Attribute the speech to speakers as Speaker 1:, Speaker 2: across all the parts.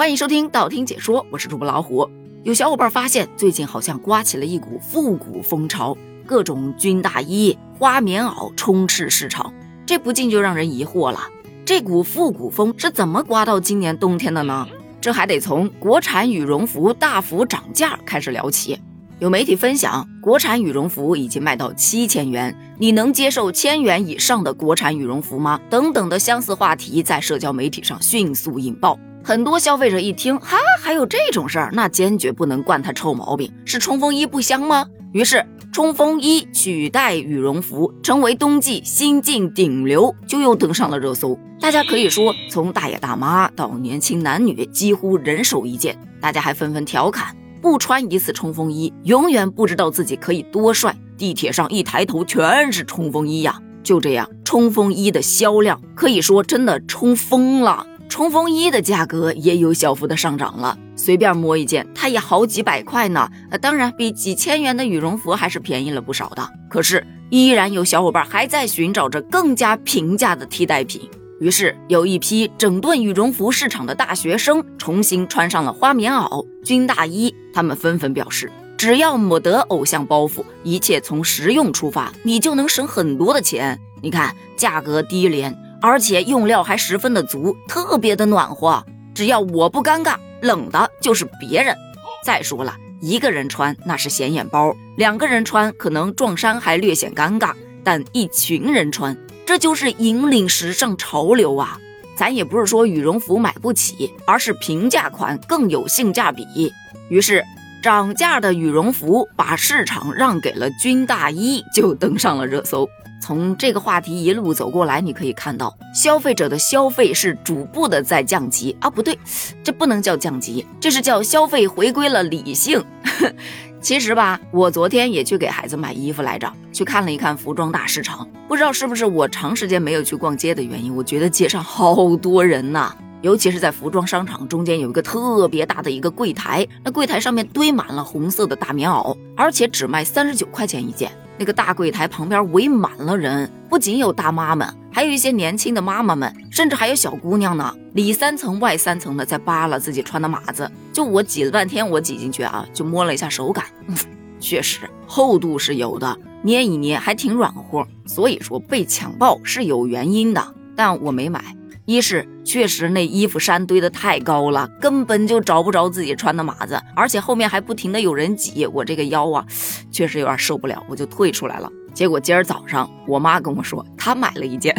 Speaker 1: 欢迎收听道听解说，我是主播老虎。有小伙伴发现，最近好像刮起了一股复古风潮，各种军大衣、花棉袄充斥市场，这不禁就让人疑惑了：这股复古风是怎么刮到今年冬天的呢？这还得从国产羽绒服大幅涨价开始聊起。有媒体分享，国产羽绒服已经卖到七千元，你能接受千元以上的国产羽绒服吗？等等的相似话题在社交媒体上迅速引爆。很多消费者一听，哈，还有这种事儿，那坚决不能惯他臭毛病。是冲锋衣不香吗？于是，冲锋衣取代羽绒服，成为冬季新晋顶流，就又登上了热搜。大家可以说，从大爷大妈到年轻男女，几乎人手一件。大家还纷纷调侃，不穿一次冲锋衣，永远不知道自己可以多帅。地铁上一抬头，全是冲锋衣呀。就这样，冲锋衣的销量可以说真的冲疯了。冲锋衣的价格也有小幅的上涨了，随便摸一件，它也好几百块呢。呃，当然比几千元的羽绒服还是便宜了不少的。可是依然有小伙伴还在寻找着更加平价的替代品。于是有一批整顿羽绒服市场的大学生重新穿上了花棉袄、军大衣。他们纷纷表示，只要抹得偶像包袱，一切从实用出发，你就能省很多的钱。你看，价格低廉。而且用料还十分的足，特别的暖和。只要我不尴尬，冷的就是别人。再说了，一个人穿那是显眼包，两个人穿可能撞衫还略显尴尬，但一群人穿，这就是引领时尚潮流啊！咱也不是说羽绒服买不起，而是平价款更有性价比。于是，涨价的羽绒服把市场让给了军大衣，就登上了热搜。从这个话题一路走过来，你可以看到消费者的消费是逐步的在降级啊，不对，这不能叫降级，这是叫消费回归了理性。其实吧，我昨天也去给孩子买衣服来着，去看了一看服装大市场，不知道是不是我长时间没有去逛街的原因，我觉得街上好多人呐，尤其是在服装商场中间有一个特别大的一个柜台，那柜台上面堆满了红色的大棉袄，而且只卖三十九块钱一件。那个大柜台旁边围满了人，不仅有大妈们，还有一些年轻的妈妈们，甚至还有小姑娘呢。里三层外三层的在扒拉自己穿的码子。就我挤了半天，我挤进去啊，就摸了一下手感，确实厚度是有的，捏一捏还挺软和。所以说被抢爆是有原因的，但我没买。一是确实那衣服山堆的太高了，根本就找不着自己穿的码子，而且后面还不停的有人挤，我这个腰啊，确实有点受不了，我就退出来了。结果今儿早上我妈跟我说，她买了一件，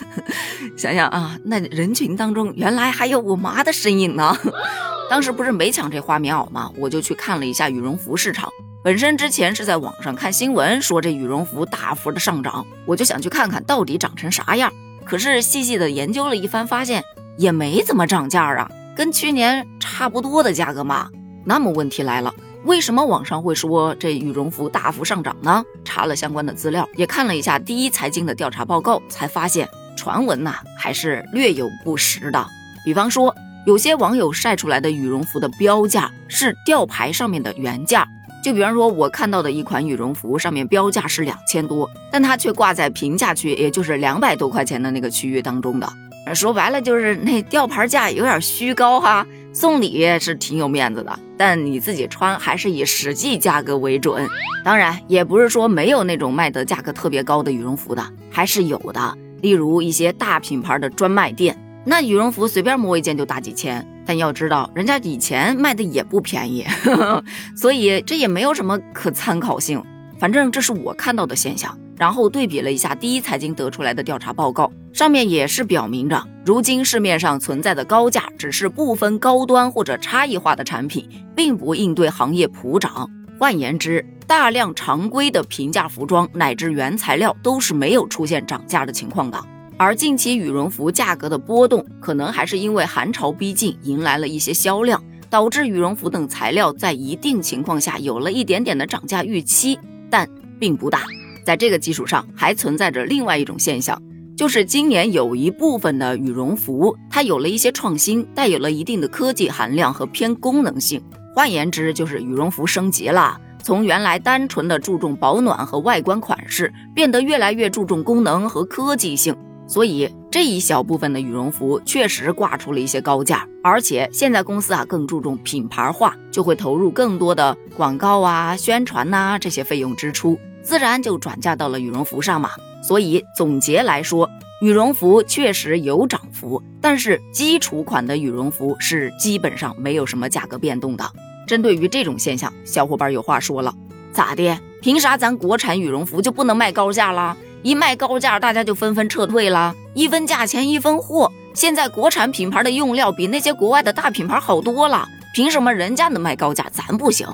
Speaker 1: 想想啊，那人群当中原来还有我妈的身影呢。当时不是没抢这花棉袄吗？我就去看了一下羽绒服市场。本身之前是在网上看新闻说这羽绒服大幅的上涨，我就想去看看到底长成啥样。可是细细的研究了一番，发现也没怎么涨价啊，跟去年差不多的价格嘛。那么问题来了，为什么网上会说这羽绒服大幅上涨呢？查了相关的资料，也看了一下第一财经的调查报告，才发现传闻呐还是略有不实的。比方说，有些网友晒出来的羽绒服的标价是吊牌上面的原价。就比方说，我看到的一款羽绒服上面标价是两千多，但它却挂在平价区，也就是两百多块钱的那个区域当中的。说白了就是那吊牌价有点虚高哈。送礼是挺有面子的，但你自己穿还是以实际价格为准。当然，也不是说没有那种卖的价格特别高的羽绒服的，还是有的。例如一些大品牌的专卖店，那羽绒服随便摸一件就大几千。但要知道，人家以前卖的也不便宜，所以这也没有什么可参考性。反正这是我看到的现象。然后对比了一下第一财经得出来的调查报告，上面也是表明着，如今市面上存在的高价只是部分高端或者差异化的产品，并不应对行业普涨。换言之，大量常规的平价服装乃至原材料都是没有出现涨价的情况的。而近期羽绒服价格的波动，可能还是因为寒潮逼近，迎来了一些销量，导致羽绒服等材料在一定情况下有了一点点的涨价预期，但并不大。在这个基础上，还存在着另外一种现象，就是今年有一部分的羽绒服，它有了一些创新，带有了一定的科技含量和偏功能性。换言之，就是羽绒服升级了，从原来单纯的注重保暖和外观款式，变得越来越注重功能和科技性。所以这一小部分的羽绒服确实挂出了一些高价，而且现在公司啊更注重品牌化，就会投入更多的广告啊、宣传呐这些费用支出，自然就转嫁到了羽绒服上嘛。所以总结来说，羽绒服确实有涨幅，但是基础款的羽绒服是基本上没有什么价格变动的。针对于这种现象，小伙伴有话说了：咋的？凭啥咱国产羽绒服就不能卖高价啦？一卖高价，大家就纷纷撤退了。一分价钱一分货。现在国产品牌的用料比那些国外的大品牌好多了，凭什么人家能卖高价，咱不行？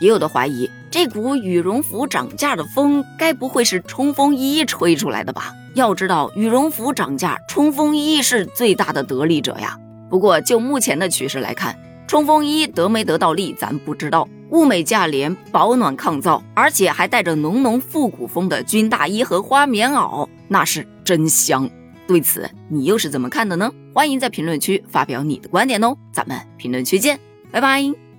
Speaker 1: 也有的怀疑，这股羽绒服涨价的风，该不会是冲锋衣吹出来的吧？要知道，羽绒服涨价，冲锋衣是最大的得利者呀。不过就目前的趋势来看，冲锋衣得没得到利，咱不知道。物美价廉，保暖抗造，而且还带着浓浓复古风的军大衣和花棉袄，那是真香。对此，你又是怎么看的呢？欢迎在评论区发表你的观点哦，咱们评论区见，拜拜。